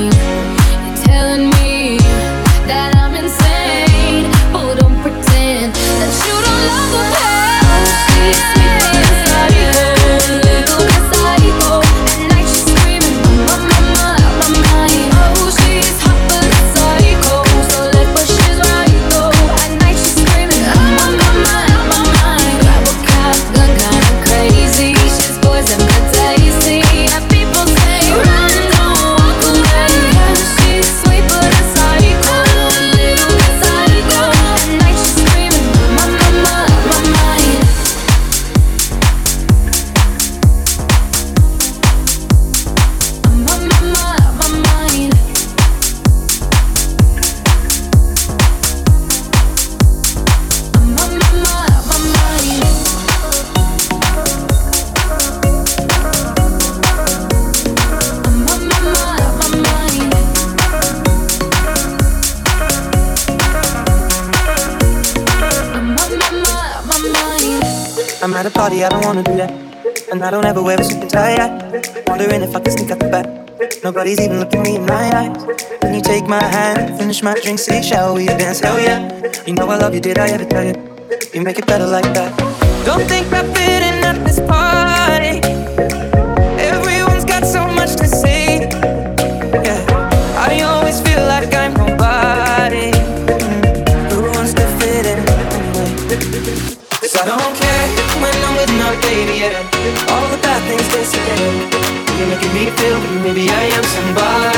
you Everybody's even looking me in my eyes. Then you take my hand, finish my drink, say, shall we dance? Hell yeah. You know I love you, did I ever tell you? You make it better like that. Don't think I fit in at this party. Maybe I am somebody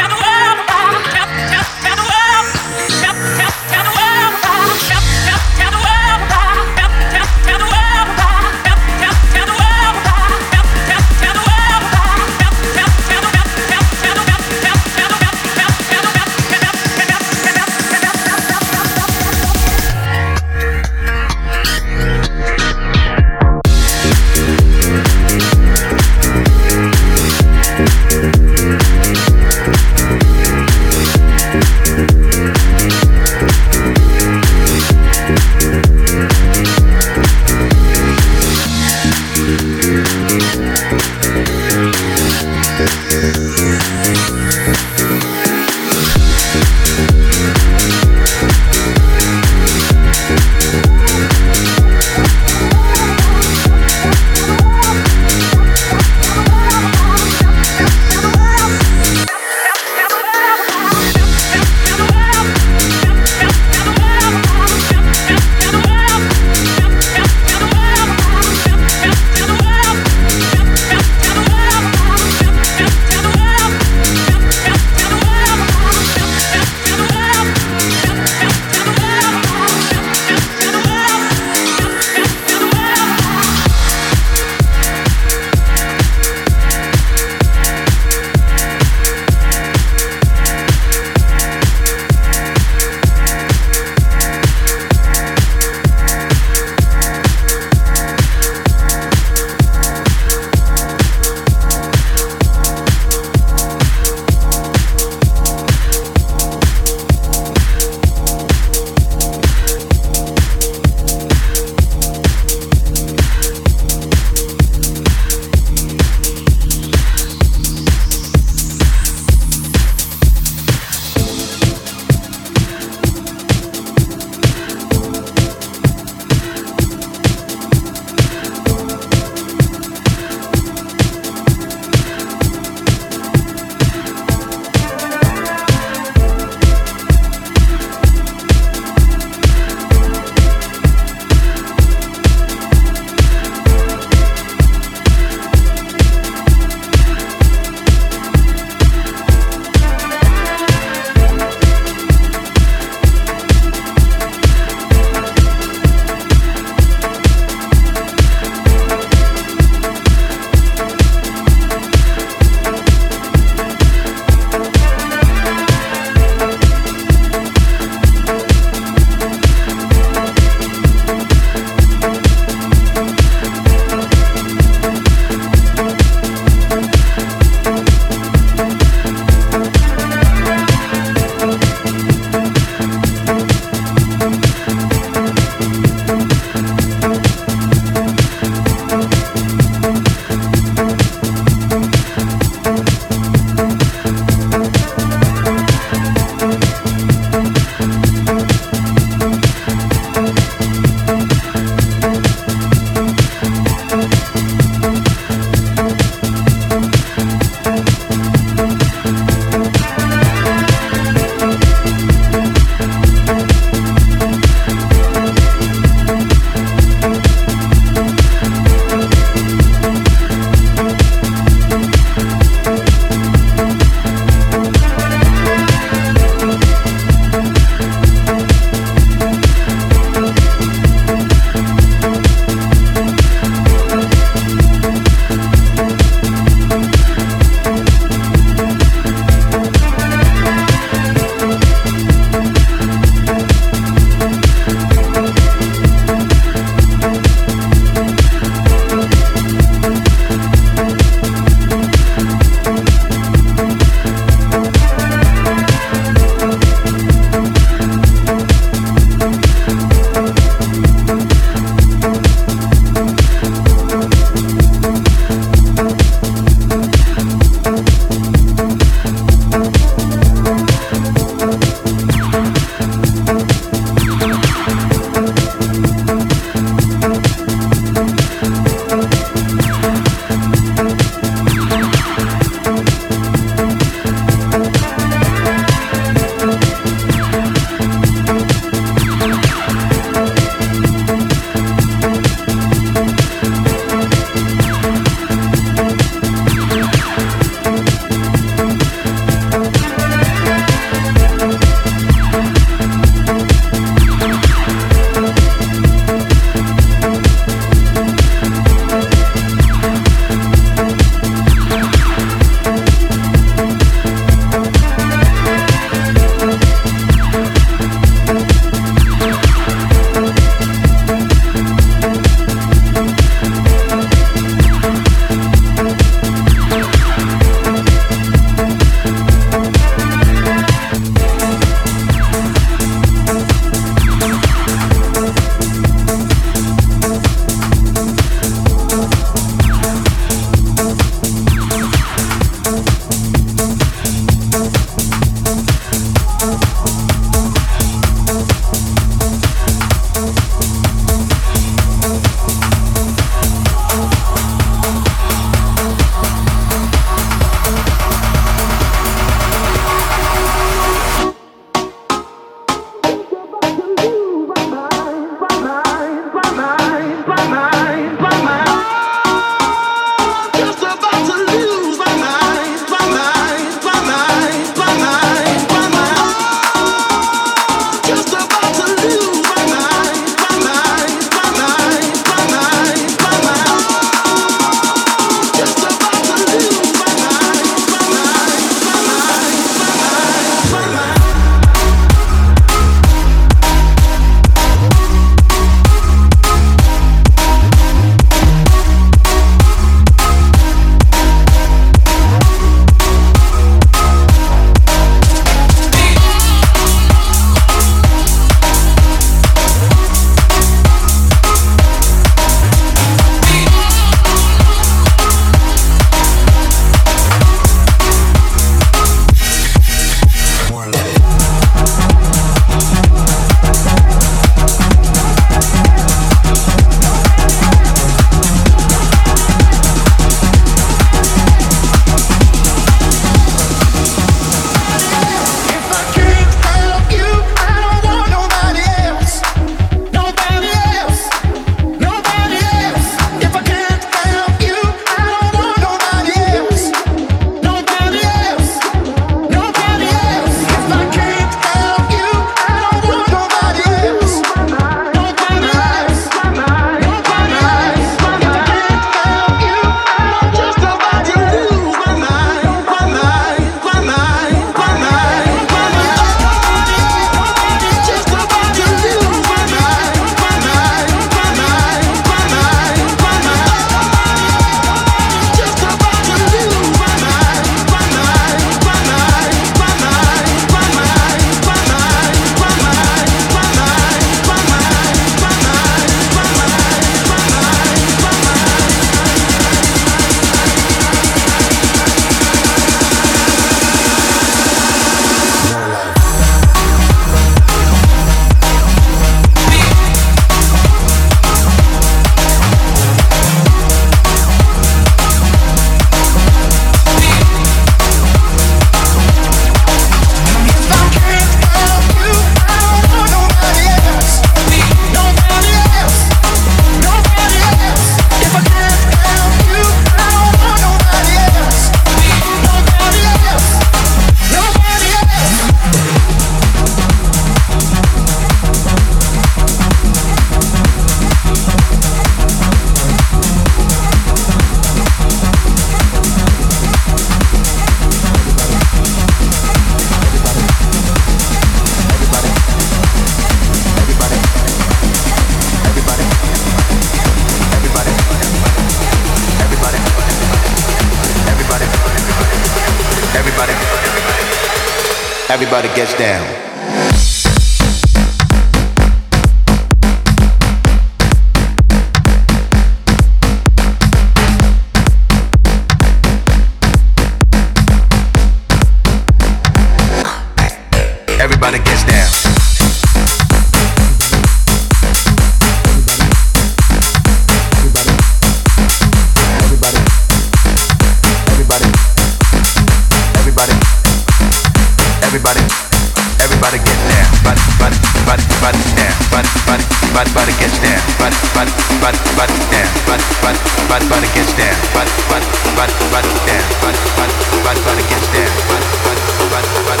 but but down, but but but but it gets down, but but but but down, but but but but it gets down, but but but but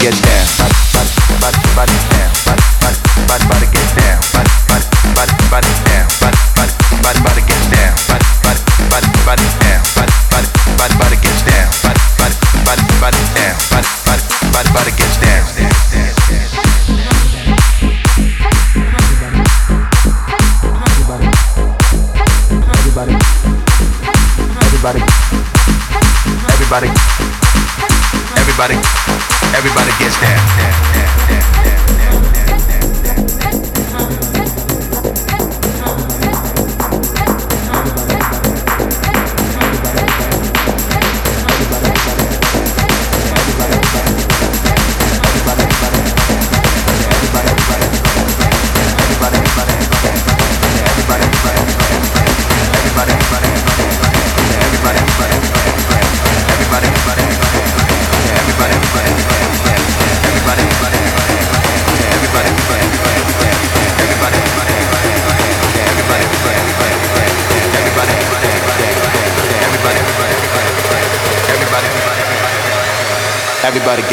gets down, but but but but down, but but but but it gets down, but but but but down, but but but but it gets down, but but but but down, but but but but it gets down, but but but but down, but but but but it gets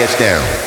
gets down.